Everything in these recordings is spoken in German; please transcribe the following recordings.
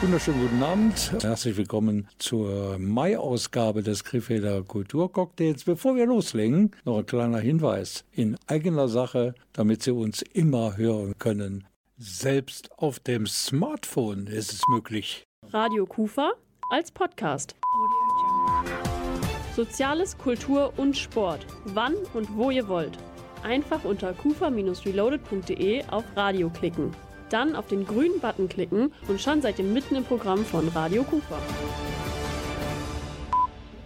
Wunderschönen guten Abend. Herzlich willkommen zur Mai-Ausgabe des Krefelder Kulturcocktails. Bevor wir loslegen, noch ein kleiner Hinweis in eigener Sache, damit Sie uns immer hören können. Selbst auf dem Smartphone ist es möglich. Radio Kufa als Podcast. Soziales, Kultur und Sport. Wann und wo ihr wollt. Einfach unter kufa-reloaded.de auf Radio klicken. Dann auf den grünen Button klicken und schon seid ihr mitten im Programm von Radio Kufa.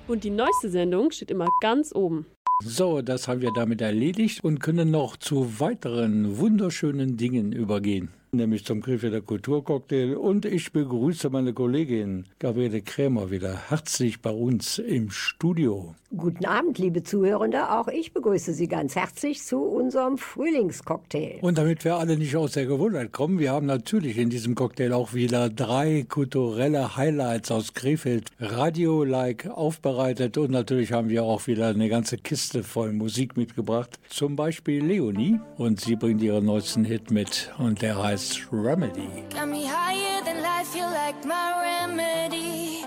Und die neueste Sendung steht immer ganz oben. So, das haben wir damit erledigt und können noch zu weiteren wunderschönen Dingen übergehen nämlich zum Krefelder Kulturcocktail. Und ich begrüße meine Kollegin Gabriele Krämer wieder herzlich bei uns im Studio. Guten Abend, liebe Zuhörende. Auch ich begrüße Sie ganz herzlich zu unserem Frühlingscocktail. Und damit wir alle nicht aus der Gewohnheit kommen, wir haben natürlich in diesem Cocktail auch wieder drei kulturelle Highlights aus Krefeld Radio-like aufbereitet. Und natürlich haben wir auch wieder eine ganze Kiste voll Musik mitgebracht. Zum Beispiel Leonie. Und sie bringt ihren neuesten Hit mit. Und der heißt Remedy. Got me higher than life, you like my remedy.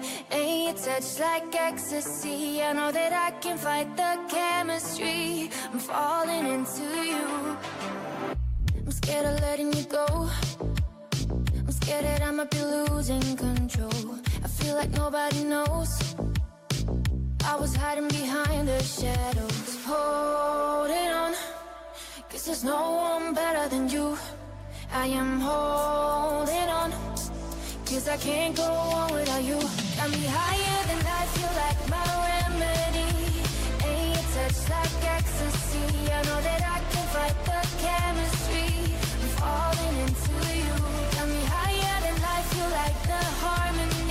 Your touch like ecstasy. I know that I can fight the chemistry. I'm falling into you. I'm scared of letting you go. I'm scared that I might be losing control. I feel like nobody knows. I was hiding behind the shadows, holding on. Cause there's no one better than you. I am holding on Cause I can't go on without you. Got me higher than life, you like my remedy. Ain't your touch like ecstasy. I know that I can fight the chemistry. I'm falling into you. Got me higher than life, you like the harmony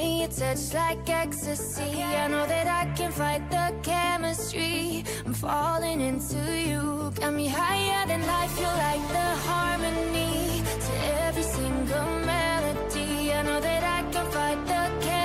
your touch like ecstasy. I know that I can fight the chemistry. I'm falling into you. Got me higher than life, you're like the harmony To every single melody. I know that I can fight the chemistry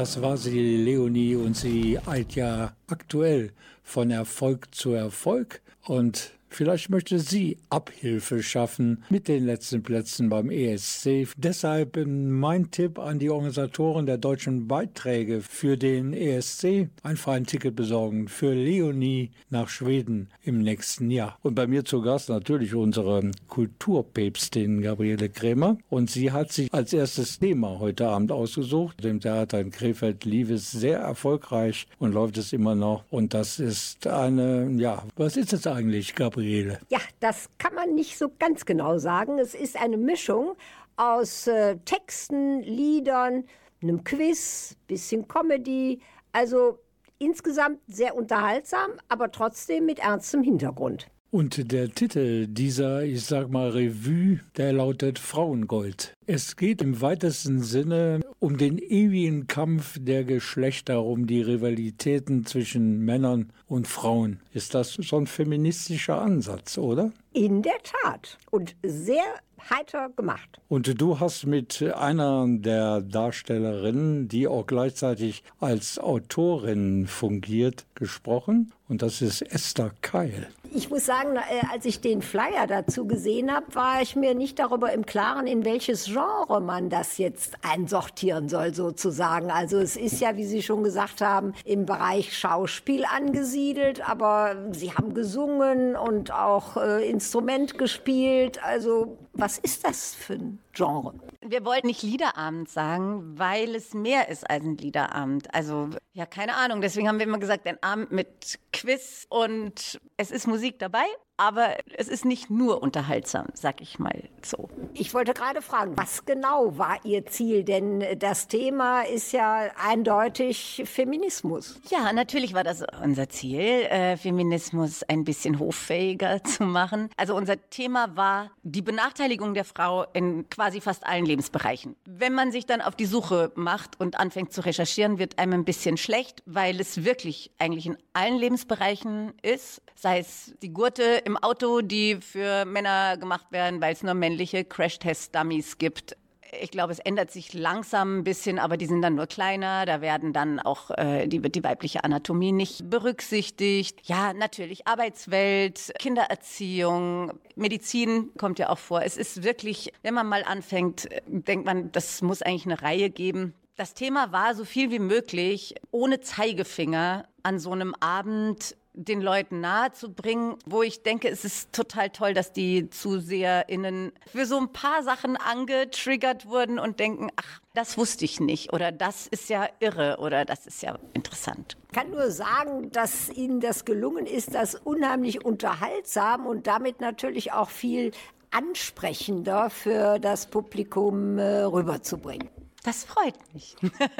Das war sie, Leonie, und sie eilt ja aktuell von Erfolg zu Erfolg. Und vielleicht möchte sie Abhilfe schaffen mit den letzten Plätzen beim ESC. Deshalb mein Tipp an die Organisatoren der deutschen Beiträge für den ESC. Ein Ticket besorgen für Leonie nach Schweden im nächsten Jahr. Und bei mir zu Gast natürlich unsere Kulturpäpstin Gabriele Krämer. Und sie hat sich als erstes Thema heute Abend ausgesucht. Dem Theater in Krefeld lief es sehr erfolgreich und läuft es immer noch. Und das ist eine, ja, was ist es eigentlich, Gabriele? Ja, das kann man nicht so ganz genau sagen. Es ist eine Mischung aus äh, Texten, Liedern, einem Quiz, bisschen Comedy. Also insgesamt sehr unterhaltsam, aber trotzdem mit ernstem Hintergrund. Und der Titel dieser, ich sag mal, Revue, der lautet Frauengold. Es geht im weitesten Sinne um den ewigen Kampf der Geschlechter, um die Rivalitäten zwischen Männern und Frauen. Ist das so ein feministischer Ansatz, oder? In der Tat. Und sehr heiter gemacht. Und du hast mit einer der Darstellerinnen, die auch gleichzeitig als Autorin fungiert, gesprochen. Und das ist Esther Keil. Ich muss sagen, äh, als ich den Flyer dazu gesehen habe, war ich mir nicht darüber im Klaren, in welches Genre man das jetzt einsortieren soll, sozusagen. Also es ist ja, wie Sie schon gesagt haben, im Bereich Schauspiel angesiedelt, aber Sie haben gesungen und auch äh, Instrument gespielt. Also was ist das für ein Genre? Wir wollten nicht Liederabend sagen, weil es mehr ist als ein Liederabend. Also, ja, keine Ahnung. Deswegen haben wir immer gesagt, ein Abend mit Quiz und es ist Musik dabei, aber es ist nicht nur unterhaltsam, sag ich mal so. Ich wollte gerade fragen, was genau war Ihr Ziel? Denn das Thema ist ja eindeutig Feminismus. Ja, natürlich war das unser Ziel, äh, Feminismus ein bisschen hoffähiger zu machen. Also unser Thema war die Benachteiligung der Frau in quasi fast allen Lebensbereichen. Wenn man sich dann auf die Suche macht und anfängt zu recherchieren, wird einem ein bisschen schlecht, weil es wirklich eigentlich in allen Lebensbereichen ist, sei es die Gurte im Auto, die für Männer gemacht werden, weil es nur männliche Crash-Test-Dummies gibt. Ich glaube, es ändert sich langsam ein bisschen, aber die sind dann nur kleiner. Da werden dann auch äh, die, die weibliche Anatomie nicht berücksichtigt. Ja, natürlich Arbeitswelt, Kindererziehung, Medizin kommt ja auch vor. Es ist wirklich, wenn man mal anfängt, denkt man, das muss eigentlich eine Reihe geben. Das Thema war so viel wie möglich ohne Zeigefinger an so einem Abend den Leuten nahezubringen, wo ich denke, es ist total toll, dass die ZuseherInnen für so ein paar Sachen angetriggert wurden und denken, ach, das wusste ich nicht oder das ist ja irre oder das ist ja interessant. Ich kann nur sagen, dass Ihnen das gelungen ist, das unheimlich unterhaltsam und damit natürlich auch viel ansprechender für das Publikum äh, rüberzubringen. Das freut mich.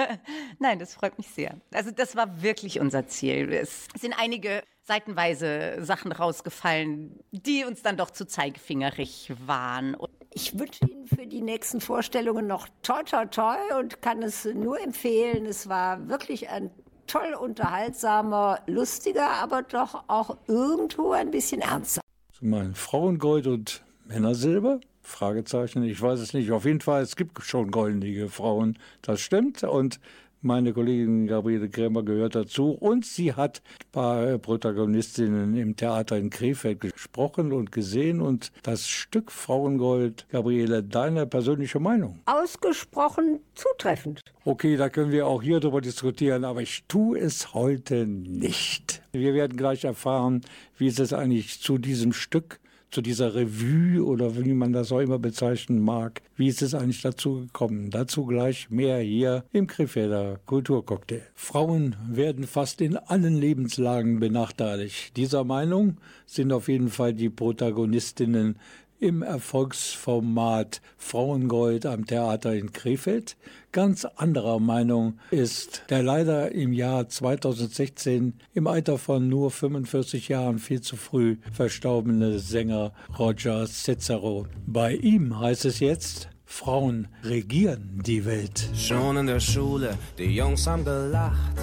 Nein, das freut mich sehr. Also das war wirklich unser Ziel. Es sind einige seitenweise Sachen rausgefallen, die uns dann doch zu zeigefingerig waren. Ich wünsche Ihnen für die nächsten Vorstellungen noch toi toi toi und kann es nur empfehlen. Es war wirklich ein toll unterhaltsamer, lustiger, aber doch auch irgendwo ein bisschen ernster. Mein Frauengold und Männersilber? Fragezeichen, ich weiß es nicht. Auf jeden Fall, es gibt schon goldige Frauen, das stimmt. Und meine Kollegin Gabriele Krämer gehört dazu und sie hat ein paar Protagonistinnen im Theater in Krefeld gesprochen und gesehen und das Stück Frauengold, Gabriele, deine persönliche Meinung? Ausgesprochen zutreffend. Okay, da können wir auch hier drüber diskutieren, aber ich tue es heute nicht. Wir werden gleich erfahren, wie ist es eigentlich zu diesem Stück zu dieser Revue oder wie man das auch immer bezeichnen mag. Wie ist es eigentlich dazu gekommen? Dazu gleich mehr hier im Krefelder Kulturcocktail. Frauen werden fast in allen Lebenslagen benachteiligt. Dieser Meinung sind auf jeden Fall die Protagonistinnen im Erfolgsformat Frauengold am Theater in Krefeld. Ganz anderer Meinung ist der leider im Jahr 2016 im Alter von nur 45 Jahren viel zu früh verstorbene Sänger Roger Cicero. Bei ihm heißt es jetzt, Frauen regieren die Welt. Schon in der Schule, die Jungs haben gelacht.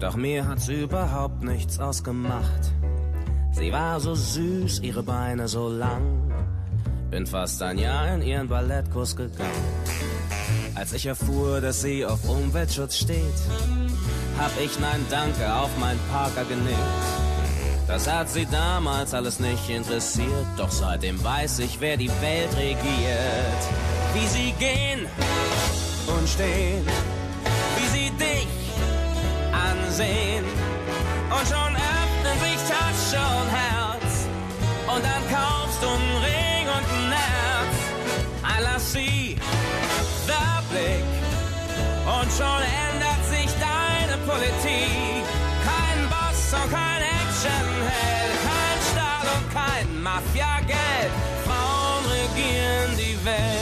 Doch mir hat's überhaupt nichts ausgemacht. Sie war so süß, ihre Beine so lang. Bin fast ein Jahr in ihren Ballettkurs gegangen. Als ich erfuhr, dass sie auf Umweltschutz steht, hab ich Nein Danke auf mein Parker genickt. Das hat sie damals alles nicht interessiert, doch seitdem weiß ich, wer die Welt regiert. Wie sie gehen und stehen, wie sie dich ansehen und schon Tasche und Herz und dann kaufst du einen Ring und ein Herz. I love sie, der Blick und schon ändert sich deine Politik. Kein Boss und kein Actionheld, kein Stahl und kein Mafia-Geld. Frauen regieren die Welt.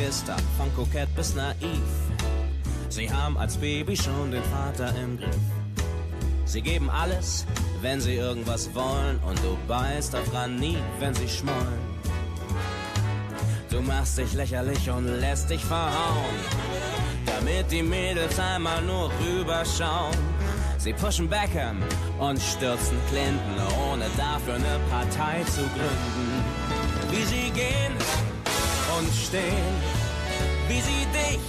Register, von kokett bis naiv. Sie haben als Baby schon den Vater im Griff. Sie geben alles, wenn sie irgendwas wollen und du beißt auf nie, wenn sie schmollen. Du machst dich lächerlich und lässt dich verhauen, damit die Mädels einmal nur rüberschauen. Sie pushen Beckham und stürzen Clinton, ohne dafür eine Partei zu gründen. Wie sie gehen stehen, wie sie dich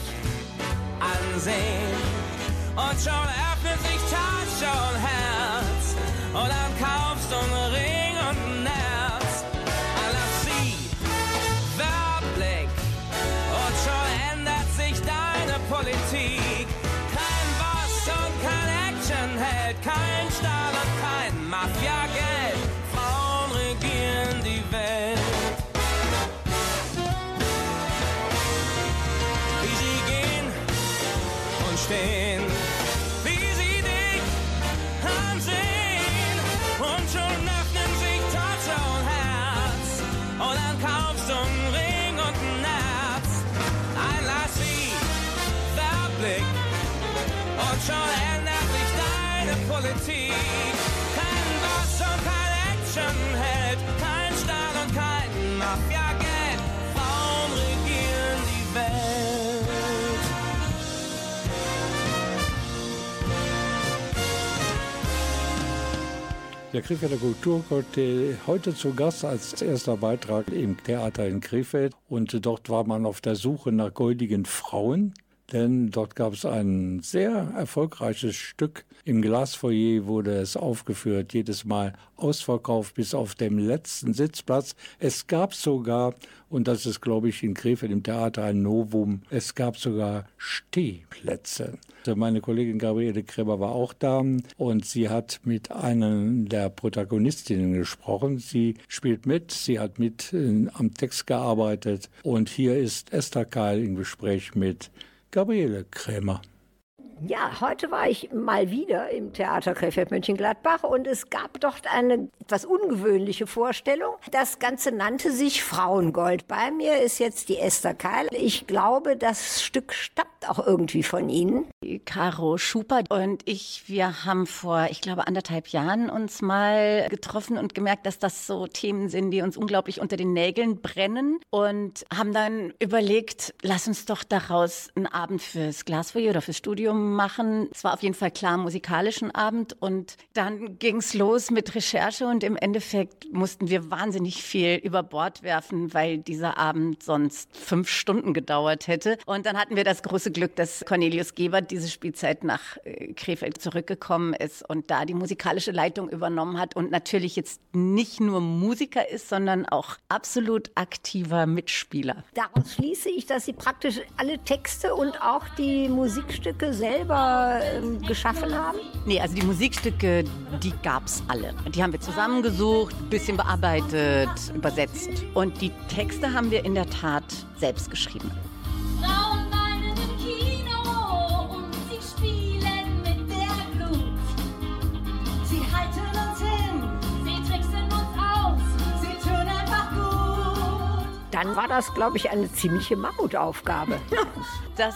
ansehen. Und schon öffnet sich Tasche und Herz und dann kaufst du einen Ring und ein Herz. Lass sie Werbblick und schon ändert sich deine Politik. Kein Boss und kein Actionheld, kein Stahl und kein Mafia-Geld. Krefelder Kulturcocktail heute zu Gast als erster Beitrag im Theater in Krefeld. Und dort war man auf der Suche nach goldigen Frauen. Denn dort gab es ein sehr erfolgreiches Stück. Im Glasfoyer wurde es aufgeführt, jedes Mal ausverkauft bis auf dem letzten Sitzplatz. Es gab sogar, und das ist, glaube ich, in Krefeld im Theater ein Novum, es gab sogar Stehplätze. Meine Kollegin Gabriele Kreber war auch da und sie hat mit einer der Protagonistinnen gesprochen. Sie spielt mit, sie hat mit äh, am Text gearbeitet und hier ist Esther Keil im Gespräch mit Gabriele Krämer. Ja, heute war ich mal wieder im Theater Krefeld-Mönchengladbach und es gab dort eine etwas ungewöhnliche Vorstellung. Das Ganze nannte sich Frauengold. Bei mir ist jetzt die Esther Keil. Ich glaube, das Stück stammt auch irgendwie von Ihnen. Caro Schuper und ich, wir haben vor, ich glaube, anderthalb Jahren uns mal getroffen und gemerkt, dass das so Themen sind, die uns unglaublich unter den Nägeln brennen und haben dann überlegt, lass uns doch daraus einen Abend fürs Glasfoyer oder fürs Studium machen. Es war auf jeden Fall klar musikalischen Abend und dann ging's los mit Recherche und im Endeffekt mussten wir wahnsinnig viel über Bord werfen, weil dieser Abend sonst fünf Stunden gedauert hätte. Und dann hatten wir das große Glück, dass Cornelius Gebert diese Spielzeit nach äh, Krefeld zurückgekommen ist und da die musikalische Leitung übernommen hat und natürlich jetzt nicht nur Musiker ist, sondern auch absolut aktiver Mitspieler. Daraus schließe ich, dass Sie praktisch alle Texte und auch die Musikstücke selber ähm, geschaffen haben. Nee, also die Musikstücke, die gab's alle. Die haben wir zusammengesucht, ein bisschen bearbeitet, übersetzt. Und die Texte haben wir in der Tat selbst geschrieben. Dann war das, glaube ich, eine ziemliche Mammutaufgabe. Das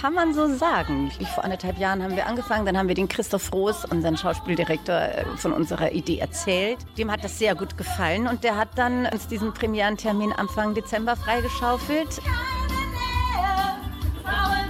kann man so sagen. Ich, vor anderthalb Jahren haben wir angefangen, dann haben wir den Christoph Roos, unseren Schauspieldirektor, äh, von unserer Idee erzählt. Dem hat das sehr gut gefallen und der hat dann uns diesen Premierentermin Anfang Dezember freigeschaufelt. Keine Nähe, Frauen.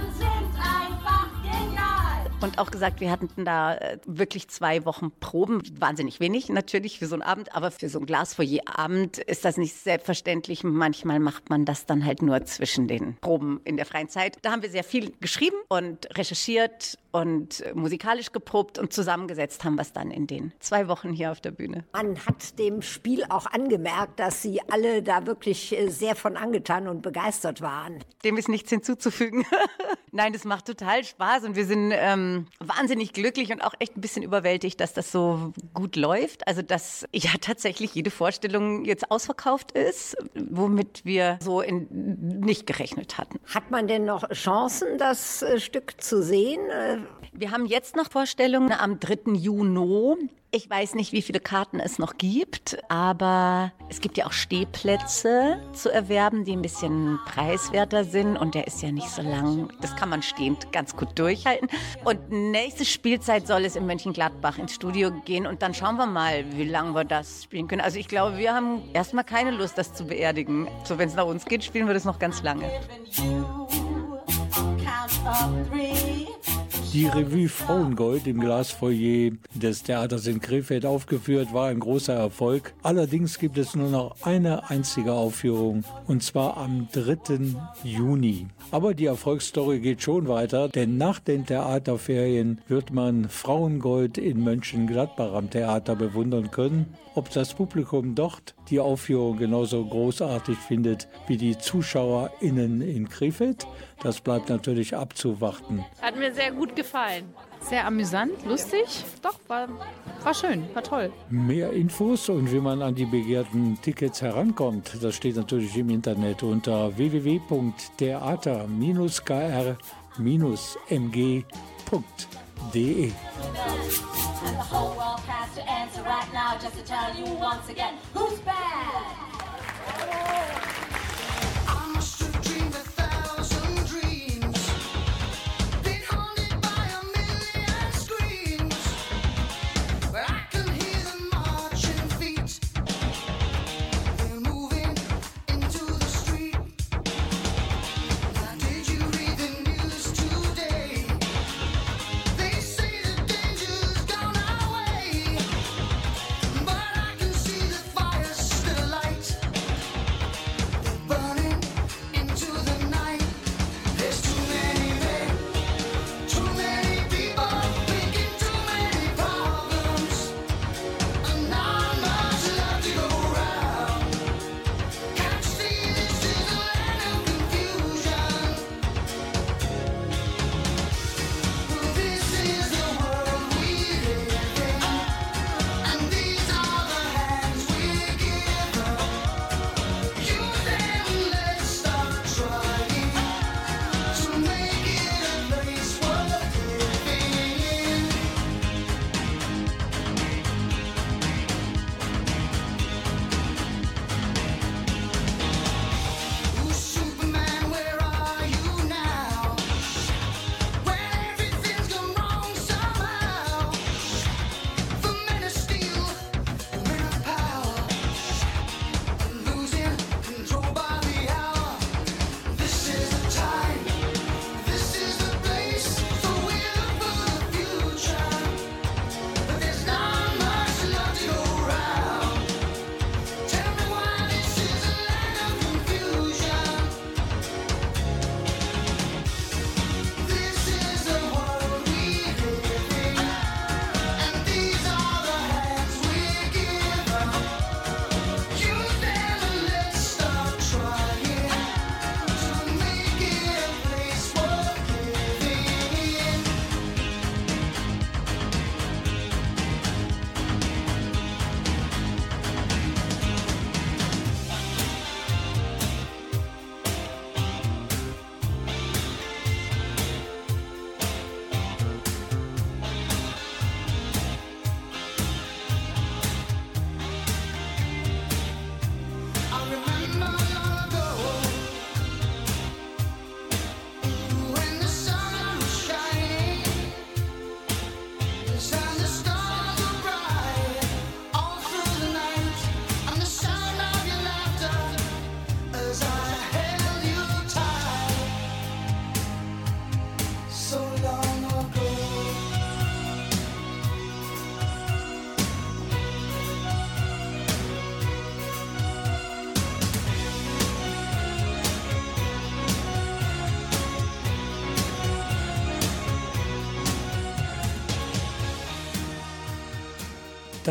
Und auch gesagt, wir hatten da äh, wirklich zwei Wochen Proben. Wahnsinnig wenig natürlich für so einen Abend, aber für so einen Glasfoyer-Abend ist das nicht selbstverständlich. Manchmal macht man das dann halt nur zwischen den Proben in der freien Zeit. Da haben wir sehr viel geschrieben und recherchiert und äh, musikalisch geprobt und zusammengesetzt haben wir es dann in den zwei Wochen hier auf der Bühne. Man hat dem Spiel auch angemerkt, dass Sie alle da wirklich äh, sehr von angetan und begeistert waren. Dem ist nichts hinzuzufügen. Nein, das macht total Spaß und wir sind ähm, wahnsinnig glücklich und auch echt ein bisschen überwältigt, dass das so gut läuft. Also, dass ja tatsächlich jede Vorstellung jetzt ausverkauft ist, womit wir so in, nicht gerechnet hatten. Hat man denn noch Chancen, das äh, Stück zu sehen? Äh, Wir haben jetzt noch Vorstellungen am 3. Juni. Ich weiß nicht, wie viele Karten es noch gibt, aber es gibt ja auch Stehplätze zu erwerben, die ein bisschen preiswerter sind und der ist ja nicht so lang. Das kann man stehend ganz gut durchhalten. Und nächste Spielzeit soll es in Mönchengladbach ins Studio gehen und dann schauen wir mal, wie lange wir das spielen können. Also ich glaube, wir haben erstmal keine Lust, das zu beerdigen. So, wenn es nach uns geht, spielen wir das noch ganz lange. Die Revue Frauengold im Glasfoyer des Theaters in Krefeld aufgeführt war ein großer Erfolg. Allerdings gibt es nur noch eine einzige Aufführung und zwar am 3. Juni. Aber die Erfolgsstory geht schon weiter, denn nach den Theaterferien wird man Frauengold in Mönchengladbach am Theater bewundern können. Ob das Publikum dort die Aufführung genauso großartig findet wie die ZuschauerInnen in Krefeld, das bleibt natürlich abzuwarten. Hat mir sehr gut gefallen. Sehr amüsant, lustig. Doch, war, war schön, war toll. Mehr Infos und wie man an die begehrten Tickets herankommt, das steht natürlich im Internet unter www.theater-mg.de. And the whole world has to answer right now just to tell you once again who's bad.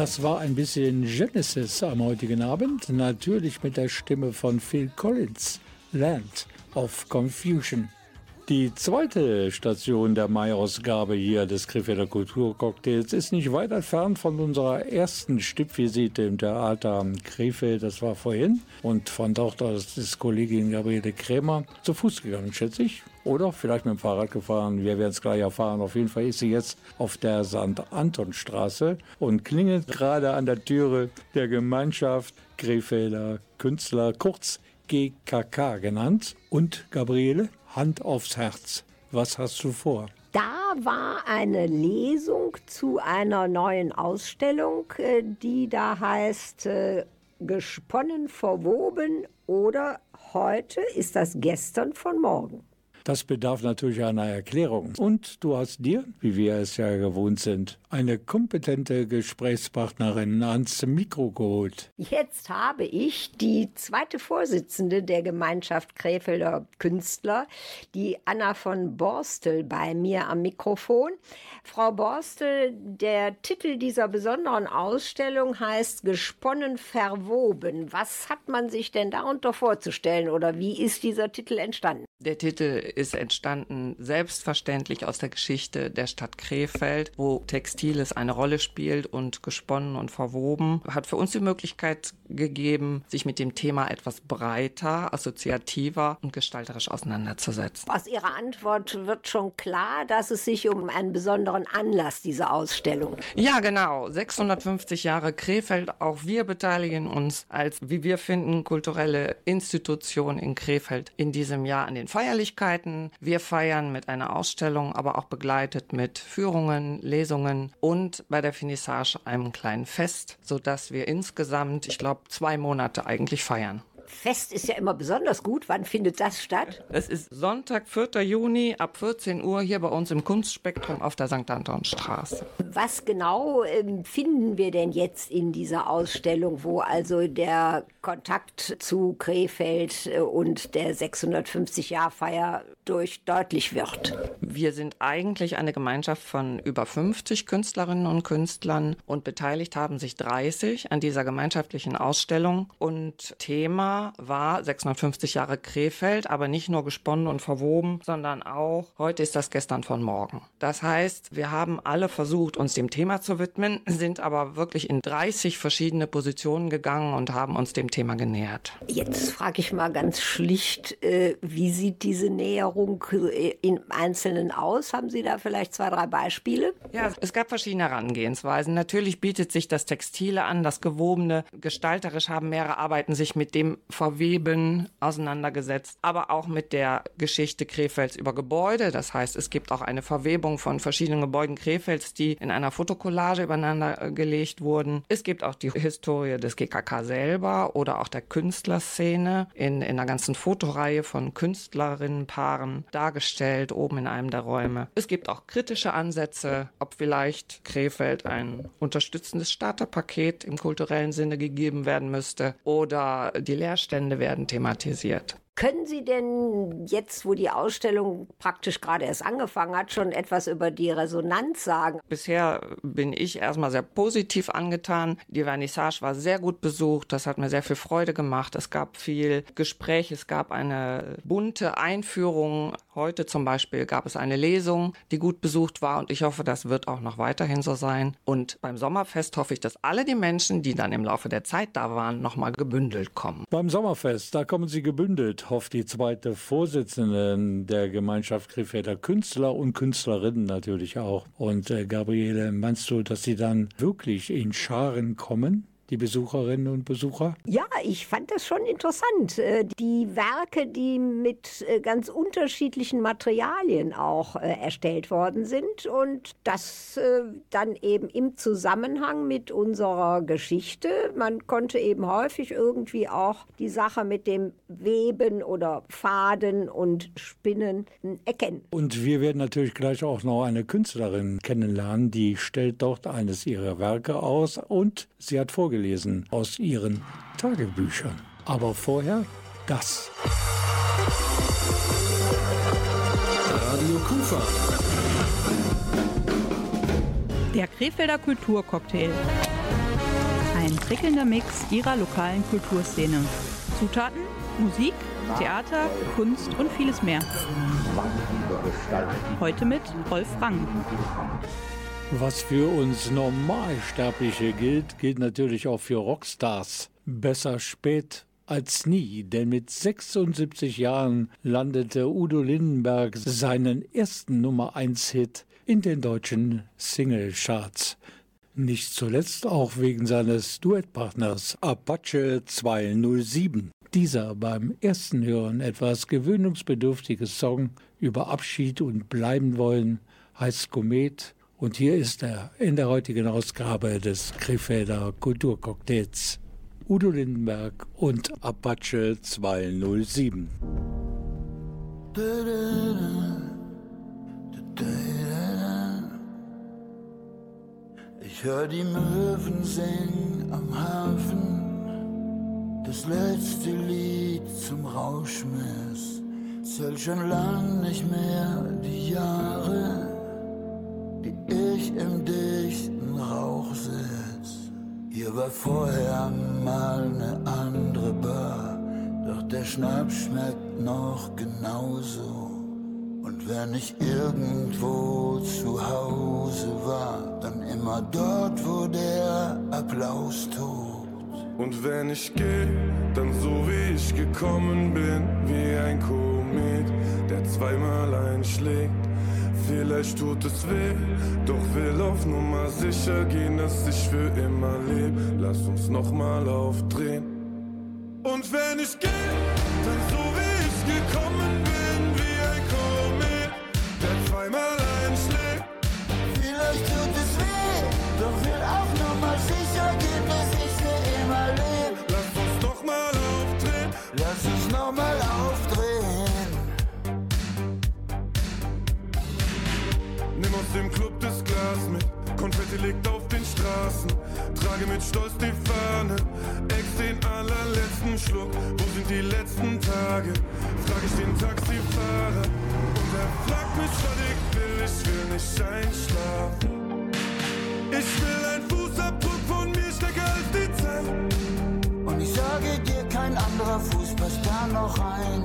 Das war ein bisschen Genesis am heutigen Abend, natürlich mit der Stimme von Phil Collins, Land of Confusion. Die zweite Station der Mai-Ausgabe hier des Krefelder Kulturcocktails ist nicht weit entfernt von unserer ersten Stippvisite im Theater Krefeld. Das war vorhin. Und von dort aus ist Kollegin Gabriele Krämer zu Fuß gegangen, schätze ich. Oder vielleicht mit dem Fahrrad gefahren. Wir werden es gleich erfahren. Auf jeden Fall ist sie jetzt auf der St. Anton-Straße und klingelt gerade an der Türe der Gemeinschaft Krefelder Künstler, kurz GKK genannt. Und Gabriele, Hand aufs Herz. Was hast du vor? Da war eine Lesung zu einer neuen Ausstellung, äh, die da heißt äh, Gesponnen, verwoben oder heute ist das gestern von morgen. Das bedarf natürlich einer Erklärung. Und du hast dir, wie wir es ja gewohnt sind, eine kompetente Gesprächspartnerin ans Mikro geholt. Jetzt habe ich die zweite Vorsitzende der Gemeinschaft Krefelder Künstler, die Anna von Borstel, bei mir am Mikrofon. Frau Borstel, der Titel dieser besonderen Ausstellung heißt Gesponnen verwoben. Was hat man sich denn darunter vorzustellen oder wie ist dieser Titel entstanden? Der Titel ist entstanden selbstverständlich aus der Geschichte der Stadt Krefeld, wo Textiles eine Rolle spielt und gesponnen und verwoben. Hat für uns die Möglichkeit gegeben, sich mit dem Thema etwas breiter, assoziativer und gestalterisch auseinanderzusetzen. Aus Ihrer Antwort wird schon klar, dass es sich um einen besonderen Anlass dieser Ausstellung. Ja, genau. 650 Jahre Krefeld. Auch wir beteiligen uns als, wie wir finden, kulturelle Institution in Krefeld in diesem Jahr an den Feierlichkeiten. Wir feiern mit einer Ausstellung, aber auch begleitet mit Führungen, Lesungen und bei der Finissage einem kleinen Fest, sodass wir insgesamt, ich glaube, zwei Monate eigentlich feiern. Fest ist ja immer besonders gut. Wann findet das statt? Es ist Sonntag, 4. Juni ab 14 Uhr hier bei uns im Kunstspektrum auf der St. Antonstraße. Was genau ähm, finden wir denn jetzt in dieser Ausstellung, wo also der Kontakt zu Krefeld äh, und der 650-Jahr-Feier durch deutlich wird? Wir sind eigentlich eine Gemeinschaft von über 50 Künstlerinnen und Künstlern und beteiligt haben sich 30 an dieser gemeinschaftlichen Ausstellung. Und Thema war 650 Jahre Krefeld, aber nicht nur gesponnen und verwoben, sondern auch heute ist das gestern von morgen. Das heißt, wir haben alle versucht, uns dem Thema zu widmen, sind aber wirklich in 30 verschiedene Positionen gegangen und haben uns dem Thema genähert. Jetzt frage ich mal ganz schlicht, äh, wie sieht diese Näherung äh, im Einzelnen aus? Haben Sie da vielleicht zwei, drei Beispiele? Ja, es gab verschiedene Herangehensweisen. Natürlich bietet sich das Textile an, das Gewobene. Gestalterisch haben mehrere Arbeiten sich mit dem Verweben auseinandergesetzt, aber auch mit der Geschichte Krefelds über Gebäude. Das heißt, es gibt auch eine Verwebung von verschiedenen Gebäuden Krefelds, die in einer Fotokollage übereinander äh, gelegt wurden. Es gibt auch die Historie des GKK selber oder auch der Künstlerszene in, in einer ganzen Fotoreihe von Künstlerinnenpaaren dargestellt, oben in einem der Räume. Es gibt auch kritische Ansätze, ob vielleicht Krefeld ein unterstützendes Starterpaket im kulturellen Sinne gegeben werden müsste oder die Leerstände werden thematisiert. Können Sie denn jetzt, wo die Ausstellung praktisch gerade erst angefangen hat, schon etwas über die Resonanz sagen? Bisher bin ich erstmal sehr positiv angetan. Die Vernissage war sehr gut besucht. Das hat mir sehr viel Freude gemacht. Es gab viel Gespräch. Es gab eine bunte Einführung. Heute zum Beispiel gab es eine Lesung, die gut besucht war. Und ich hoffe, das wird auch noch weiterhin so sein. Und beim Sommerfest hoffe ich, dass alle die Menschen, die dann im Laufe der Zeit da waren, nochmal gebündelt kommen. Beim Sommerfest, da kommen sie gebündelt hofft die zweite Vorsitzende der Gemeinschaft Krefelder Künstler und Künstlerinnen natürlich auch. Und äh, Gabriele, meinst du, dass sie dann wirklich in Scharen kommen? Die Besucherinnen und Besucher? Ja, ich fand das schon interessant. Äh, die Werke, die mit äh, ganz unterschiedlichen Materialien auch äh, erstellt worden sind und das dann eben im Zusammenhang mit unserer Geschichte. Man konnte eben häufig irgendwie auch die Sache mit dem Weben oder Faden und Spinnen erkennen. Und wir werden natürlich gleich auch noch eine Künstlerin kennenlernen, die stellt dort eines ihrer Werke aus und sie hat vorgelesen aus ihren Tagebüchern. Aber vorher das. Radio Kufa. Der Krefelder Kulturcocktail. Ein prickelnder Mix ihrer lokalen Kulturszene. Zutaten, Musik, Theater, Kunst und vieles mehr. Heute mit Rolf Rang. Was für uns Normalsterbliche gilt, gilt natürlich auch für Rockstars. Besser spät als nie, denn mit 76 Jahren landete Udo Lindenberg seinen ersten Nummer 1 Hit in den deutschen Singlecharts. Nicht zuletzt auch wegen seines Duettpartners Apache 207. Dieser beim ersten Hören etwas gewöhnungsbedürftige Song über Abschied und bleiben wollen heißt Komet und hier ist er in der heutigen Ausgabe des Krefelder Kulturcocktails. Udo Lindenberg und Apache 207. Ich hör die Möwen singen am Hafen, das letzte Lied zum Rauschmiss. Zählt schon lang nicht mehr die Jahre, die ich im dichten Rauch sitz. Hier war vorher mal ne andere Bar, doch der Schnaps schmeckt noch genauso. Und wenn ich irgendwo zu Hause war, dann immer dort, wo der Applaus tobt. Und wenn ich geh, dann so wie ich gekommen bin, wie ein Komet, der zweimal einschlägt. Vielleicht tut es weh, doch will auf Nummer sicher gehen, dass ich für immer leb. Lass uns nochmal aufdrehen. Und wenn ich geh, dann so wie ich gekommen bin, wie ein Komet, der zweimal einschlägt. Vielleicht tut es weh, doch will auf Nummer sicher gehen, dass ich für immer leb. Lass uns nochmal aufdrehen. Lass aus dem Club das Glas mit. Konfetti liegt auf den Straßen. Trage mit Stolz die Fahne. Ex den allerletzten Schluck. Wo sind die letzten Tage? Frag ich den Taxifahrer. Und er fragt mich, was ich will. Ich will nicht einschlafen. Ich will ein Fußabdruck von mir stärker als die Zeit. Und ich sage dir, kein anderer Fuß passt da noch rein.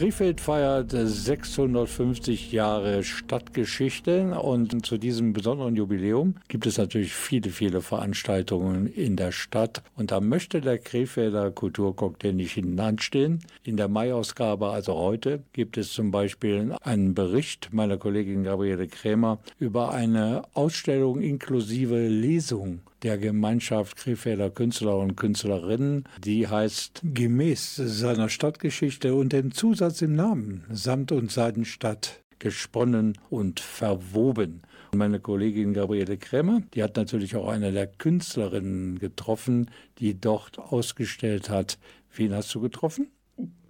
Krefeld feiert 650 Jahre Stadtgeschichte und zu diesem besonderen Jubiläum gibt es natürlich viele, viele Veranstaltungen in der Stadt. Und da möchte der Krefelder Kulturcocktail nicht hinanstehen. In der Mai-Ausgabe, also heute, gibt es zum Beispiel einen Bericht meiner Kollegin Gabriele Krämer über eine Ausstellung inklusive Lesung der Gemeinschaft Krefelder Künstler und Künstlerinnen. Die heißt Gemäß seiner Stadtgeschichte und dem Zusatz im Namen Samt und Seidenstadt gesponnen und verwoben. Meine Kollegin Gabriele Krämer, die hat natürlich auch eine der Künstlerinnen getroffen, die dort ausgestellt hat. Wen hast du getroffen?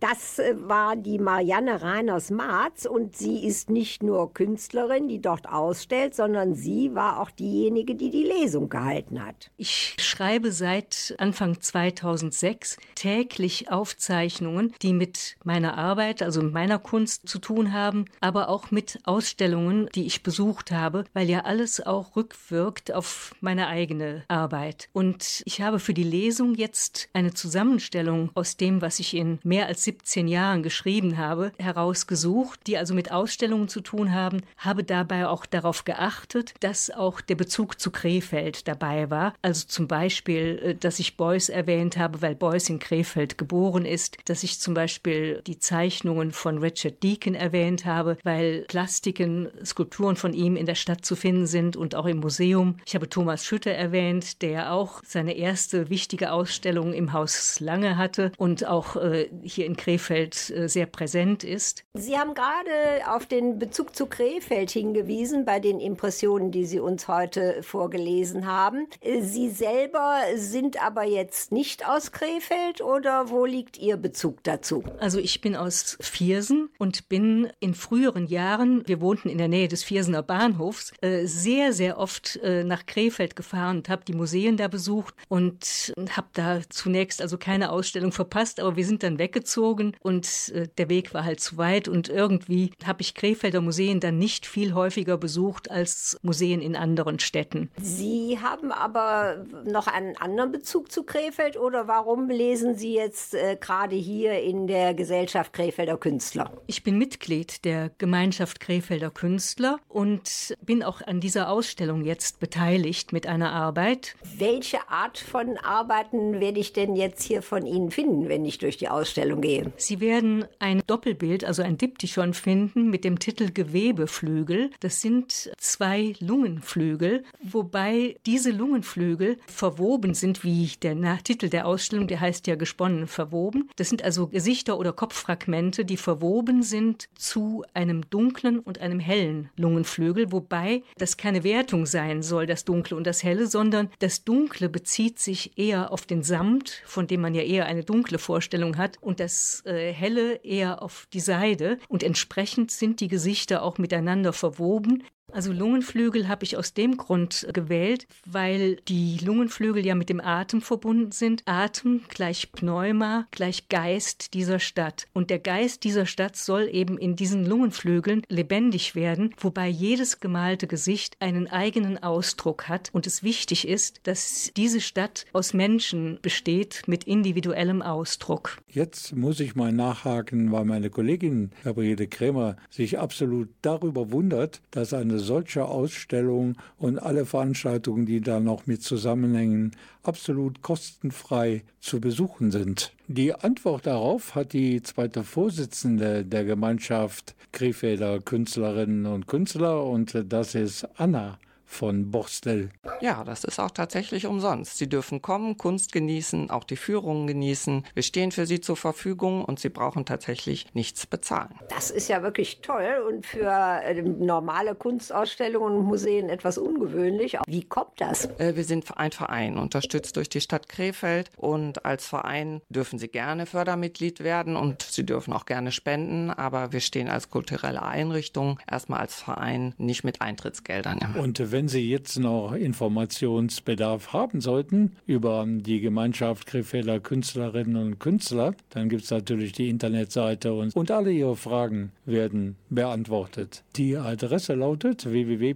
Das äh, war die Marianne Reiners-Marz und sie ist nicht nur Künstlerin, die dort ausstellt, sondern sie war auch diejenige, die die Lesung gehalten hat. Ich schreibe seit Anfang 2006 täglich Aufzeichnungen, die mit meiner Arbeit, also mit meiner Kunst zu tun haben, aber auch mit Ausstellungen, die ich besucht habe, weil ja alles auch rückwirkt auf meine eigene Arbeit. Und ich habe für die Lesung jetzt eine Zusammenstellung aus dem, was ich in mehr als 17 Jahren geschrieben habe, herausgesucht, die also mit Ausstellungen zu tun haben, habe dabei auch darauf geachtet, dass auch der Bezug zu Krefeld dabei war. Also zum Beispiel, äh, dass ich Beuys erwähnt habe, weil Beuys in Krefeld geboren ist, dass ich zum Beispiel die Zeichnungen von Richard Deacon erwähnt habe, weil Plastiken, Skulpturen von ihm in der Stadt zu finden sind und auch im Museum. Ich habe Thomas Schütte erwähnt, der auch seine erste wichtige Ausstellung im Haus Lange hatte und auch äh, hier in Krefeld äh, sehr präsent ist. Sie haben gerade auf den Bezug zu Krefeld hingewiesen bei den Impressionen, die Sie uns heute vorgelesen haben. Sie selber sind aber jetzt nicht aus Krefeld oder wo liegt Ihr Bezug dazu? Also ich bin aus Viersen und bin in früheren Jahren, wir wohnten in der Nähe des Viersener Bahnhofs, äh, sehr, sehr oft äh, nach Krefeld gefahren und habe die Museen da besucht und habe da zunächst also keine Ausstellung verpasst, aber wir sind dann weggezogen und äh, der Weg war halt zu weit und irgendwie habe ich Krefelder Museen dann nicht viel häufiger besucht als Museen in anderen Städten. Sie haben aber noch einen anderen Bezug zu Krefeld oder warum lesen Sie jetzt äh, gerade hier in der Gesellschaft Krefelder Künstler? Ich bin Mitglied der Gemeinschaft Krefelder Künstler und bin auch an dieser Ausstellung jetzt beteiligt mit einer Arbeit. Welche Art von Arbeiten werde ich denn jetzt hier von Ihnen finden, wenn ich durch die Ausstellung gehe? Sie werden ein Doppelbild, also ein Diptychon finden mit dem Titel Gewebeflügel. Das sind zwei Lungenflügel, wobei diese Lungenflügel verwoben sind, wie der Titel der Ausstellung, der heißt ja gesponnen verwoben. Das sind also Gesichter oder Kopffragmente, die verwoben sind zu einem dunklen und einem hellen Lungenflügel, wobei das keine Wertung sein soll, das Dunkle und das Helle, sondern das Dunkle bezieht sich eher auf den Samt, von dem man ja eher eine dunkle Vorstellung hat, und das Helle eher auf die Seide. Und entsprechend sind die Gesichter auch miteinander verwoben. Also Lungenflügel habe ich aus dem Grund gewählt, weil die Lungenflügel ja mit dem Atem verbunden sind. Atem gleich Pneuma gleich Geist dieser Stadt. Und der Geist dieser Stadt soll eben in diesen Lungenflügeln lebendig werden, wobei jedes gemalte Gesicht einen eigenen Ausdruck hat und es wichtig ist, dass diese Stadt aus Menschen besteht mit individuellem Ausdruck. Jetzt muss ich mal nachhaken, weil meine Kollegin Gabriele Krämer sich absolut darüber wundert, dass eine solche Ausstellung und alle Veranstaltungen, die da noch mit zusammenhängen, absolut kostenfrei zu besuchen sind. Die Antwort darauf hat die zweite Vorsitzende der Gemeinschaft Krefelder Künstlerinnen und Künstler und das ist Anna von Borstel. Ja, das ist auch tatsächlich umsonst. Sie dürfen kommen, Kunst genießen, auch die Führungen genießen. Wir stehen für Sie zur Verfügung und Sie brauchen tatsächlich nichts bezahlen. Das ist ja wirklich toll und für äh, normale Kunstausstellungen und Museen etwas ungewöhnlich. Wie kommt das? Äh, wir sind ein Verein, unterstützt durch die Stadt Krefeld und als Verein dürfen Sie gerne Fördermitglied werden und Sie dürfen auch gerne spenden, aber wir stehen als kulturelle Einrichtung erstmal als Verein nicht mit Eintrittsgeldern. Und wenn wenn Sie jetzt noch Informationsbedarf haben sollten über die Gemeinschaft Krefelder Künstlerinnen und Künstler, dann gibt es natürlich die Internetseite und, und alle Ihre Fragen werden beantwortet. Die Adresse lautet www.gkk-ev.de.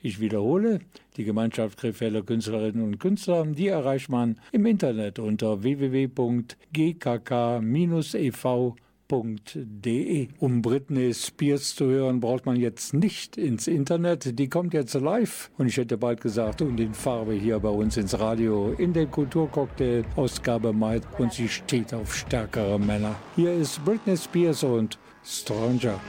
Ich wiederhole, die Gemeinschaft Krefelder Künstlerinnen und Künstler, die erreicht man im Internet unter www.gkk-ev.de www.britney.de. Um Britney Spears zu hören, braucht man jetzt nicht ins Internet. Die kommt jetzt live und ich hätte bald gesagt, und in Farbe hier bei uns ins Radio in den Kulturcocktail Ausgabe Mai und sie steht auf stärkere Männer. Hier ist Britney Spears und Stranger.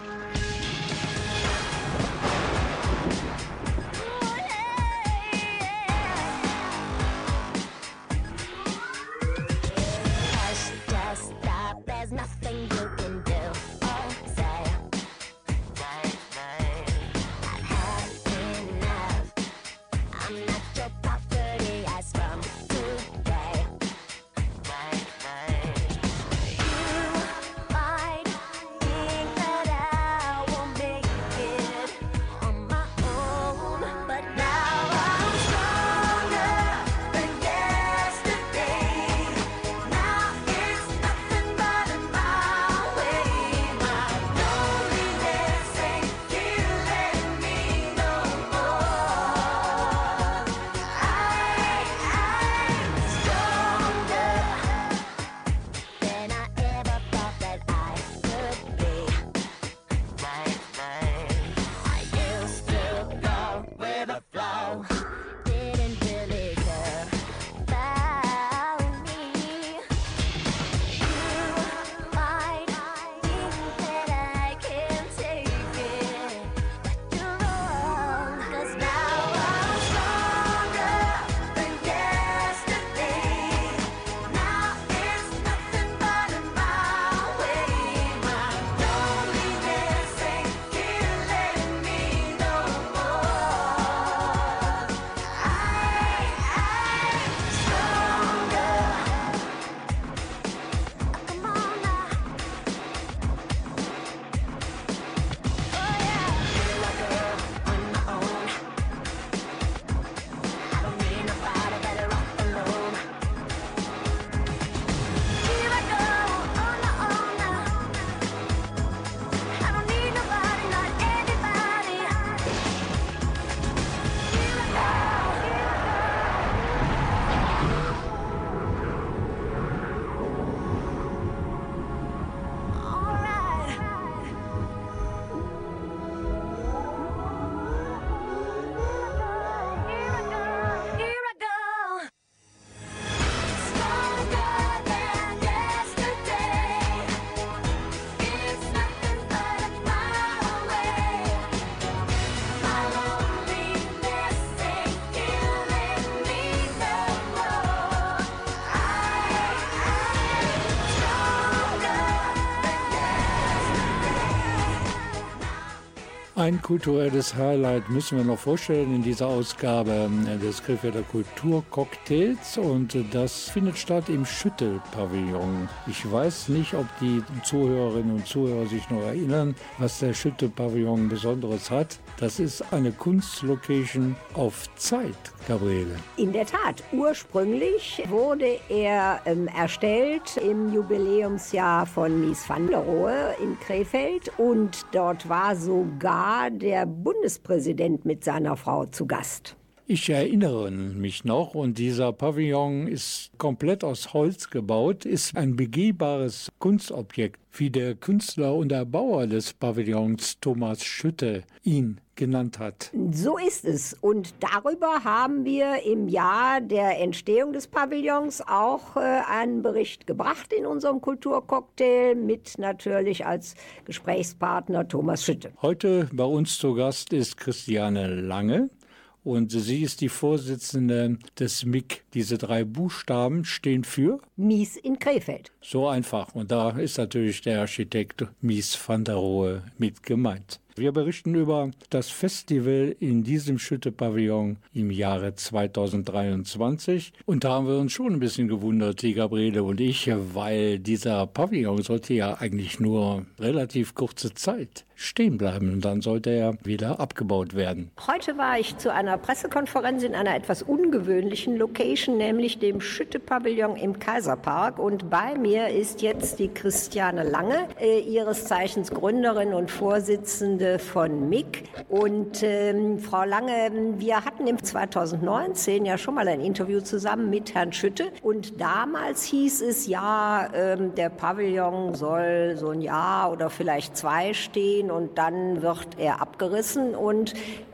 Ein kulturelles Highlight müssen wir noch vorstellen in dieser Ausgabe des Krefelder Kulturcocktails und das findet statt im Schütte-Pavillon. Ich weiß nicht, ob die Zuhörerinnen und Zuhörer sich noch erinnern, was der Schütte-Pavillon Besonderes hat. Das ist eine Kunstlocation auf Zeit, Gabriele. In der Tat, ursprünglich wurde er ähm, erstellt im Jubiläumsjahr von Mies van der Rohe in Krefeld und dort war sogar der Bundespräsident mit seiner Frau zu Gast. Ich erinnere mich noch und dieser Pavillon ist komplett aus Holz gebaut, ist ein begehbares Kunstobjekt, wie der Künstler und Erbauer des Pavillons Thomas Schütte ihn genannt hat. So ist es. Und darüber haben wir im Jahr der Entstehung des Pavillons auch äh, einen Bericht gebracht in unserem Kulturcocktail mit natürlich als Gesprächspartner Thomas Schütte. Heute bei uns zu Gast ist Christiane Lange. Und sie ist die Vorsitzende des MIG. Diese drei Buchstaben stehen für? Mies in Krefeld. So einfach. Und da ist natürlich der Architekt Mies van der Rohe mit gemeint. Wir berichten über das Festival in diesem Schütte-Pavillon im Jahre 2023. Und da haben wir uns schon ein bisschen gewundert, die Gabriele und ich, weil dieser Pavillon sollte ja eigentlich nur relativ kurze Zeit stehen bleiben und dann sollte er wieder abgebaut werden. Heute war ich zu einer Pressekonferenz in einer etwas ungewöhnlichen Location, nämlich dem Schütte-Pavillon im Kaiserpark. Und bei mir ist jetzt die Christiane Lange, äh, ihres Zeichens Gründerin und Vorsitzende von MIG. Und ähm, Frau Lange, wir hatten im 2019 ja schon mal ein Interview zusammen mit Herrn Schütte. Und damals hieß es ja, ähm, der Pavillon soll so ein Jahr oder vielleicht zwei stehen und dann wird er abgerissen und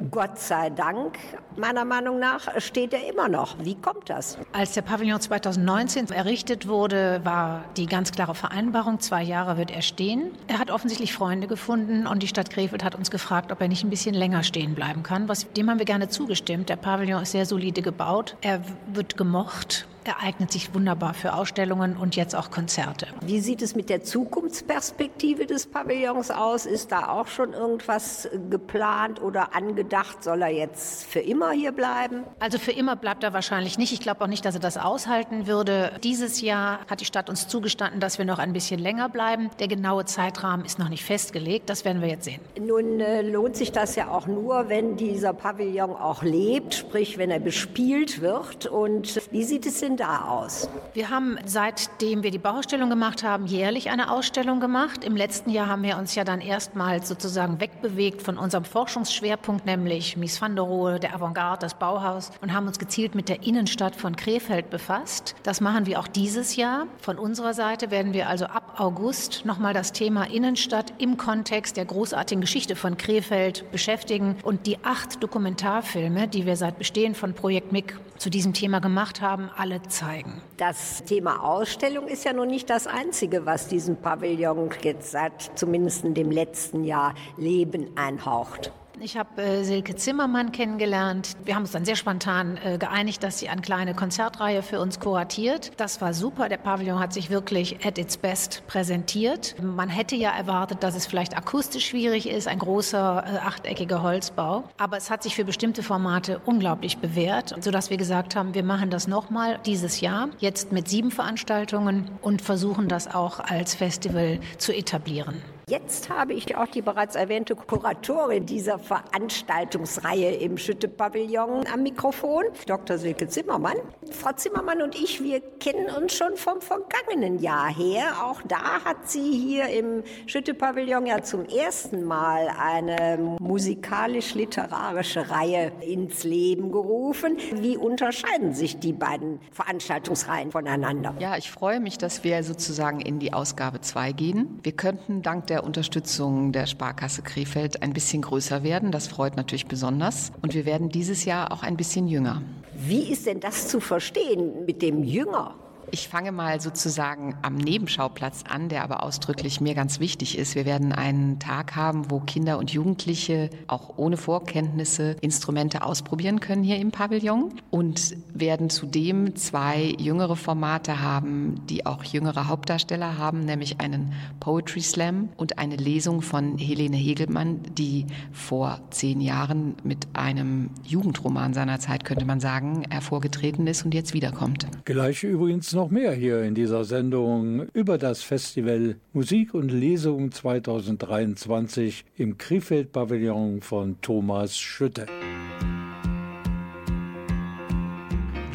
Gott sei Dank, meiner Meinung nach, steht er immer noch. Wie kommt das? Als der Pavillon 2019 errichtet wurde, war die ganz klare Vereinbarung, zwei Jahre wird er stehen. Er hat offensichtlich Freunde gefunden und die Stadt Krefeld hat uns gefragt, ob er nicht ein bisschen länger stehen bleiben kann. Was, dem haben wir gerne zugestimmt. Der Pavillon ist sehr solide gebaut. Er wird gemocht. Er eignet sich wunderbar für Ausstellungen und jetzt auch Konzerte. Wie sieht es mit der Zukunftsperspektive des Pavillons aus? Ist da auch schon irgendwas geplant oder angedacht? Soll er jetzt für immer hier bleiben? Also für immer bleibt er wahrscheinlich nicht. Ich glaube auch nicht, dass er das aushalten würde. Dieses Jahr hat die Stadt uns zugestanden, dass wir noch ein bisschen länger bleiben. Der genaue Zeitrahmen ist noch nicht festgelegt. Das werden wir jetzt sehen. Nun äh, lohnt sich das ja auch nur, wenn dieser Pavillon auch lebt, sprich wenn er bespielt wird. Und wie sieht es denn da aus? Wir haben, seitdem wir die Bauausstellung gemacht haben, jährlich eine Ausstellung gemacht. Im letzten Jahr haben wir uns ja dann erstmals sozusagen wegbewegt von unserem Forschungsschwerpunkt, nämlich Mies van der Rohe, der Avantgarde, das Bauhaus und haben uns gezielt mit der Innenstadt von Krefeld befasst. Das machen wir auch dieses Jahr. Von unserer Seite werden wir also ab August nochmal das Thema Innenstadt im Kontext der großartigen Geschichte von Krefeld beschäftigen und die acht Dokumentarfilme, die wir seit Bestehen von Projekt MIG zu diesem Thema gemacht haben, alle zeigen. Das Thema Ausstellung ist ja noch nicht das Einzige, was diesen Pavillon jetzt seit zumindest dem letzten Jahr Leben einhaucht. Ich habe äh, Silke Zimmermann kennengelernt. Wir haben uns dann sehr spontan äh, geeinigt, dass sie eine kleine Konzertreihe für uns kuratiert. Das war super. Der Pavillon hat sich wirklich at its best präsentiert. Man hätte ja erwartet, dass es vielleicht akustisch schwierig ist, ein großer äh, achteckiger Holzbau. Aber es hat sich für bestimmte Formate unglaublich bewährt, sodass wir gesagt haben, wir machen das nochmal dieses Jahr, jetzt mit sieben Veranstaltungen und versuchen das auch als Festival zu etablieren. Jetzt habe ich auch die bereits erwähnte Kuratorin dieser Veranstaltungsreihe im Schütte-Pavillon am Mikrofon, Dr. Silke Zimmermann. Frau Zimmermann und ich, wir kennen uns schon vom vergangenen Jahr her. Auch da hat sie hier im Schütte-Pavillon ja zum ersten Mal eine musikalisch-literarische Reihe ins Leben gerufen. Wie unterscheiden sich die beiden Veranstaltungsreihen voneinander? Ja, ich freue mich, dass wir sozusagen in die Ausgabe 2 gehen. Wir könnten dank der Unterstützung der Sparkasse Krefeld ein bisschen größer werden. Das freut natürlich besonders. Und wir werden dieses Jahr auch ein bisschen jünger. Wie ist denn das zu verstehen mit dem Jünger? Ich fange mal sozusagen am Nebenschauplatz an, der aber ausdrücklich mir ganz wichtig ist. Wir werden einen Tag haben, wo Kinder und Jugendliche auch ohne Vorkenntnisse Instrumente ausprobieren können hier im Pavillon und werden zudem zwei jüngere Formate haben, die auch jüngere Hauptdarsteller haben, nämlich einen Poetry Slam und eine Lesung von Helene Hegelmann, die vor zehn Jahren mit einem Jugendroman seiner Zeit, könnte man sagen, hervorgetreten ist und jetzt wiederkommt. Gleich übrigens noch mehr hier in dieser Sendung über das Festival Musik und Lesung 2023 im Krefeld-Pavillon von Thomas Schütte.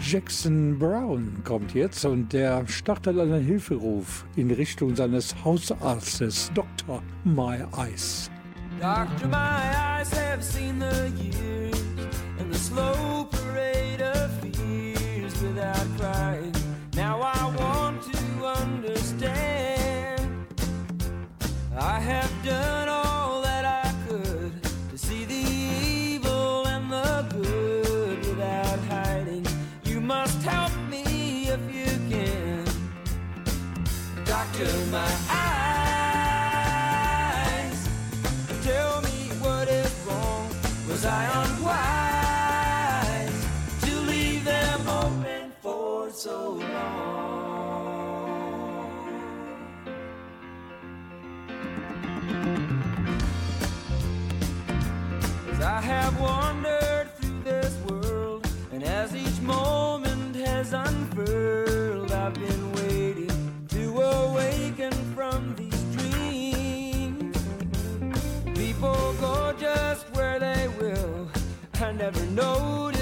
Jackson Brown kommt jetzt und der startet einen Hilferuf in Richtung seines Hausarztes, Dr. My Eyes. Doctor, my eyes have seen the years and the slow never noticed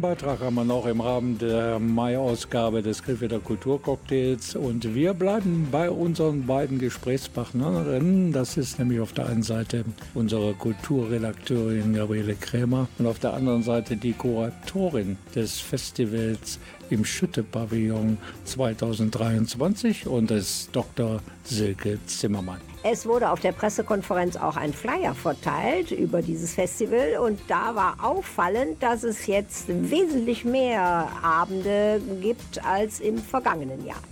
Einen Beitrag haben wir noch im Rahmen der Mai-Ausgabe des Krefelder Kulturcocktails und wir bleiben bei unseren beiden Gesprächspartnerinnen. Das ist nämlich auf der einen Seite unsere Kulturredakteurin Gabriele Krämer und auf der anderen Seite die Kuratorin des Festivals im Schütte-Pavillon 2023 und ist Dr. Silke Zimmermann. Es wurde auf der Pressekonferenz auch ein Flyer verteilt über dieses Festival und da war auffallend, dass es jetzt wesentlich mehr Abende gibt als im vergangenen Jahr.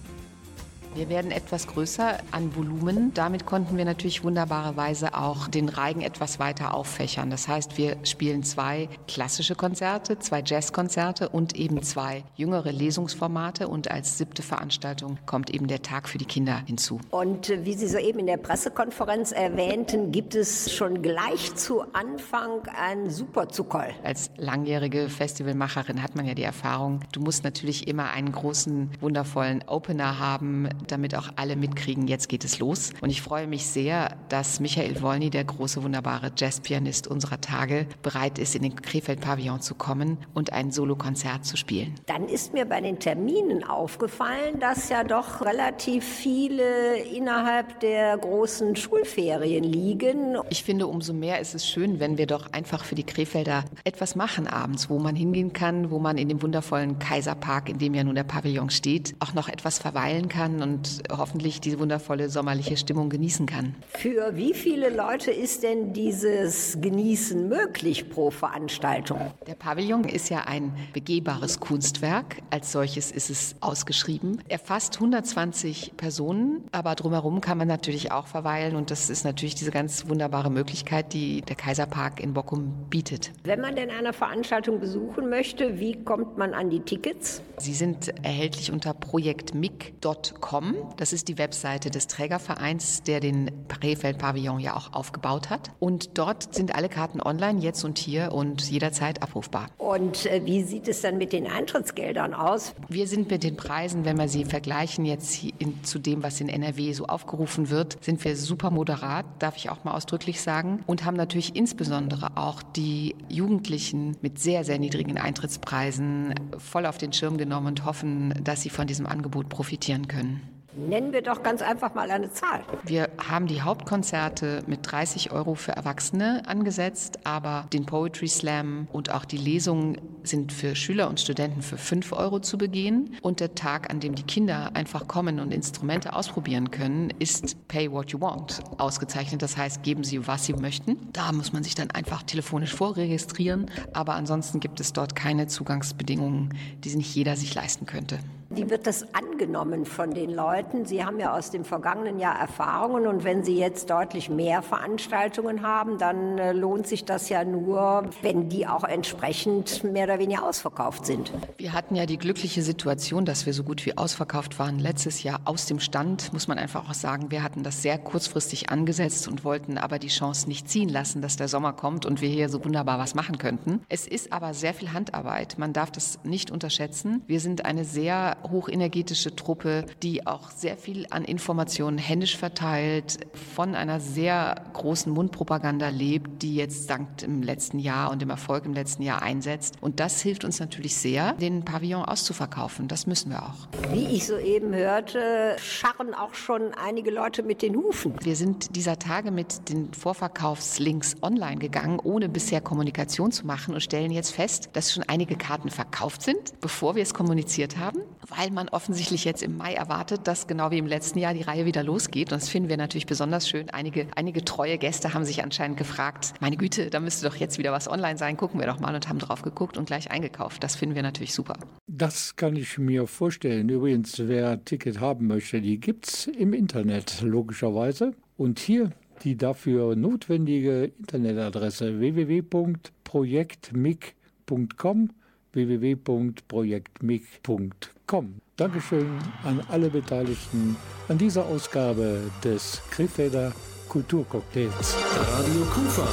Wir werden etwas größer an Volumen. Damit konnten wir natürlich wunderbarerweise auch den Reigen etwas weiter auffächern. Das heißt, wir spielen zwei klassische Konzerte, zwei Jazzkonzerte und eben zwei jüngere Lesungsformate. Und als siebte Veranstaltung kommt eben der Tag für die Kinder hinzu. Und äh, wie Sie soeben in der Pressekonferenz erwähnten, gibt es schon gleich zu Anfang ein Superzuckerl. Als langjährige Festivalmacherin hat man ja die Erfahrung, du musst natürlich immer einen großen, wundervollen Opener haben, damit auch alle mitkriegen, jetzt geht es los. Und ich freue mich sehr, dass Michael Wolny, der große, wunderbare Jazzpianist unserer Tage, bereit ist, in den Krefeld-Pavillon zu kommen und ein Solokonzert zu spielen. Dann ist mir bei den Terminen aufgefallen, dass ja doch relativ viele innerhalb der großen Schulferien liegen. Ich finde, umso mehr ist es schön, wenn wir doch einfach für die Krefelder etwas machen abends, wo man hingehen kann, wo man in dem wundervollen Kaiserpark, in dem ja nun der Pavillon steht, auch noch etwas verweilen kann und und hoffentlich die wundervolle sommerliche Stimmung genießen kann. Für wie viele Leute ist denn dieses Genießen möglich pro Veranstaltung? Der Pavillon ist ja ein begehbares Kunstwerk. Als solches ist es ausgeschrieben. Er fasst 120 Personen, aber drumherum kann man natürlich auch verweilen und das ist natürlich diese ganz wunderbare Möglichkeit, die der Kaiserpark in Bockum bietet. Wenn man denn eine Veranstaltung besuchen möchte, wie kommt man an die Tickets? Sie sind erhältlich unter projektmic.com. Das ist die Webseite des Trägervereins, der den Rehfeld-Pavillon ja auch aufgebaut hat. Und dort sind alle Karten online, jetzt und hier und jederzeit abrufbar. Und äh, wie sieht es dann mit den Eintrittsgeldern aus? Wir sind mit den Preisen, wenn wir sie vergleichen jetzt in, zu dem, was in NRW so aufgerufen wird, sind wir super moderat, darf ich auch mal ausdrücklich sagen, und haben natürlich insbesondere auch die Jugendlichen mit sehr, sehr niedrigen Eintrittspreisen voll auf den Schirm genommen und hoffen, dass sie von diesem Angebot profitieren können. Nennen wir doch ganz einfach mal eine Zahl. Wir haben die Hauptkonzerte mit 30 Euro für Erwachsene angesetzt, aber den Poetry Slam und auch die Lesungen sind für Schüler und Studenten für 5 Euro zu begehen. Und der Tag, an dem die Kinder einfach kommen und Instrumente ausprobieren können, ist Pay What You Want ausgezeichnet. Das heißt, geben Sie, was Sie möchten. Da muss man sich dann einfach telefonisch vorregistrieren. Aber ansonsten gibt es dort keine Zugangsbedingungen, die nicht jeder sich leisten könnte. Wie wird das angenommen von den Leuten? Sie haben ja aus dem vergangenen Jahr Erfahrungen und wenn Sie jetzt deutlich mehr Veranstaltungen haben, dann äh, lohnt sich das ja nur, wenn die auch entsprechend mehr oder weniger ausverkauft sind. Wir hatten ja die glückliche Situation, dass wir so gut wie ausverkauft waren letztes Jahr aus dem Stand, muss man einfach auch sagen. Wir hatten das sehr kurzfristig angesetzt und wollten aber die Chance nicht ziehen lassen, dass der Sommer kommt und wir hier so wunderbar was machen könnten. Es ist aber sehr viel Handarbeit. Man darf das nicht unterschätzen. Wir sind eine sehr hochenergetische Truppe, die auch sehr viel an Informationen händisch verteilt, von einer sehr großen Mundpropaganda lebt, die jetzt dank im letzten Jahr und dem Erfolg im letzten Jahr einsetzt. Und das hilft uns natürlich sehr, den Pavillon auszuverkaufen. Das müssen wir auch. Wie ich soeben hörte, scharren auch schon einige Leute mit den Hufen. Wir sind dieser Tage mit den Vorverkaufslinks online gegangen, ohne bisher Kommunikation zu machen und stellen jetzt fest, dass schon einige Karten verkauft sind, bevor wir es kommuniziert haben weil man offensichtlich jetzt im Mai erwartet, dass genau wie im letzten Jahr die Reihe wieder losgeht. Und das finden wir natürlich besonders schön. Einige, einige treue Gäste haben sich anscheinend gefragt, meine Güte, da müsste doch jetzt wieder was online sein, gucken wir doch mal und haben drauf geguckt und gleich eingekauft. Das finden wir natürlich super. Das kann ich mir vorstellen. Übrigens, wer ein Ticket haben möchte, die gibt es im Internet, logischerweise. Und hier die dafür notwendige Internetadresse www.projektmic.com www.projektmic.com. Dankeschön an alle Beteiligten an dieser Ausgabe des Krefelder Kulturcocktails. Radio Kufa.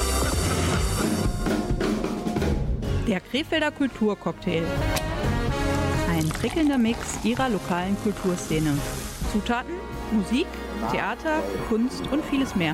Der Krefelder Kulturcocktail. Ein prickelnder Mix ihrer lokalen Kulturszene. Zutaten, Musik, Theater, Kunst und vieles mehr.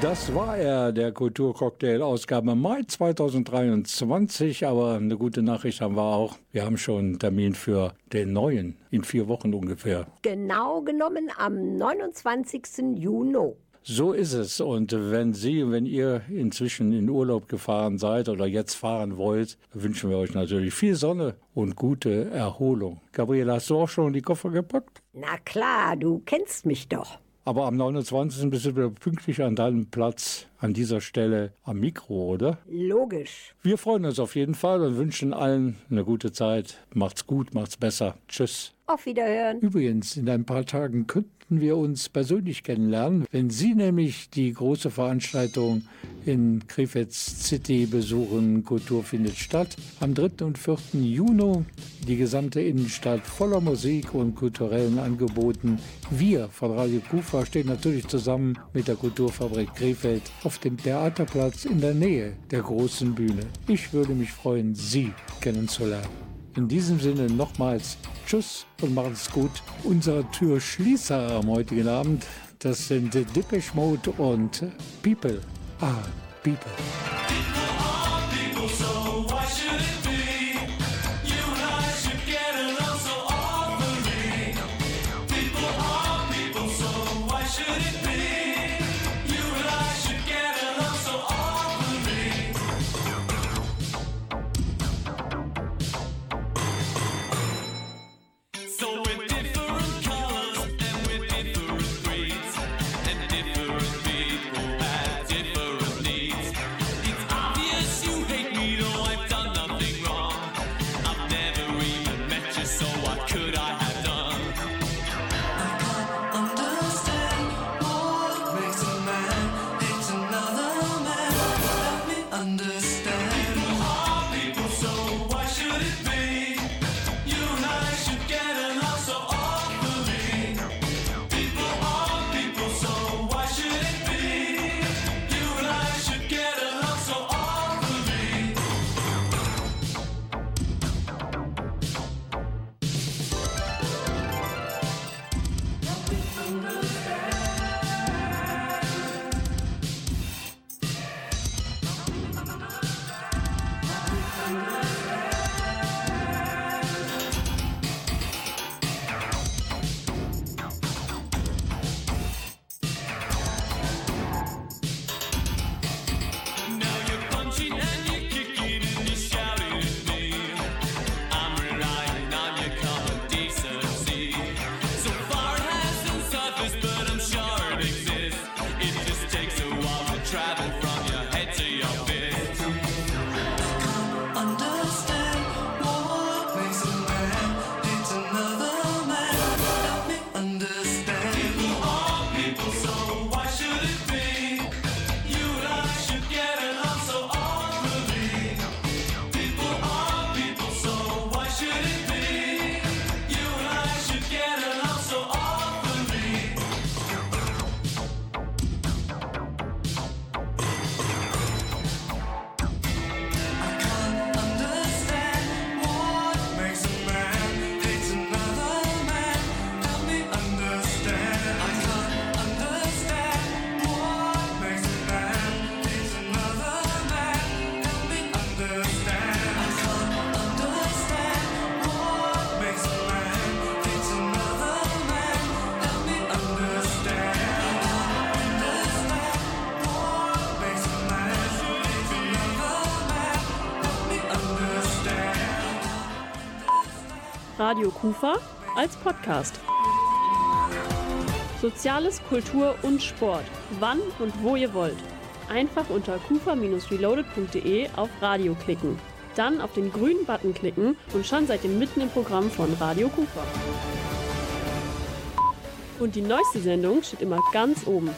Das war er, der Kulturcocktail Ausgabe Mai 2023. Aber eine gute Nachricht haben wir auch. Wir haben schon einen Termin für den neuen in vier Wochen ungefähr. Genau genommen am 29. Juni. So ist es. Und wenn Sie, wenn ihr inzwischen in Urlaub gefahren seid oder jetzt fahren wollt, wünschen wir euch natürlich viel Sonne und gute Erholung. Gabriela, hast du auch schon die Koffer gepackt? Na klar, du kennst mich doch. Aber am 29. bist du wieder pünktlich an deinem Platz an dieser Stelle am Mikro, oder? Logisch. Wir freuen uns auf jeden Fall und wünschen allen eine gute Zeit. Macht's gut, macht's besser. Tschüss. Auf Wiederhören. Übrigens, in ein paar Tagen könnten wir uns persönlich kennenlernen, wenn Sie nämlich die große Veranstaltung in Krefeld City besuchen. Kultur findet statt. Am 3. und 4. Juni die gesamte Innenstadt voller Musik und kulturellen Angeboten. Wir von Radio Kufa stehen natürlich zusammen mit der Kulturfabrik Krefeld auf dem Theaterplatz in der Nähe der großen Bühne. Ich würde mich freuen, Sie kennenzulernen. In diesem Sinne nochmals Tschüss und machen's gut. Unser Türschließer am heutigen Abend, das sind Depeche Mode und People. Ah, People. Radio Kufa als Podcast. Soziales, Kultur und Sport. Wann und wo ihr wollt. Einfach unter kufa-reloaded.de auf Radio klicken. Dann auf den grünen Button klicken und schon seid ihr mitten im Programm von Radio Kufa. Und die neueste Sendung steht immer ganz oben.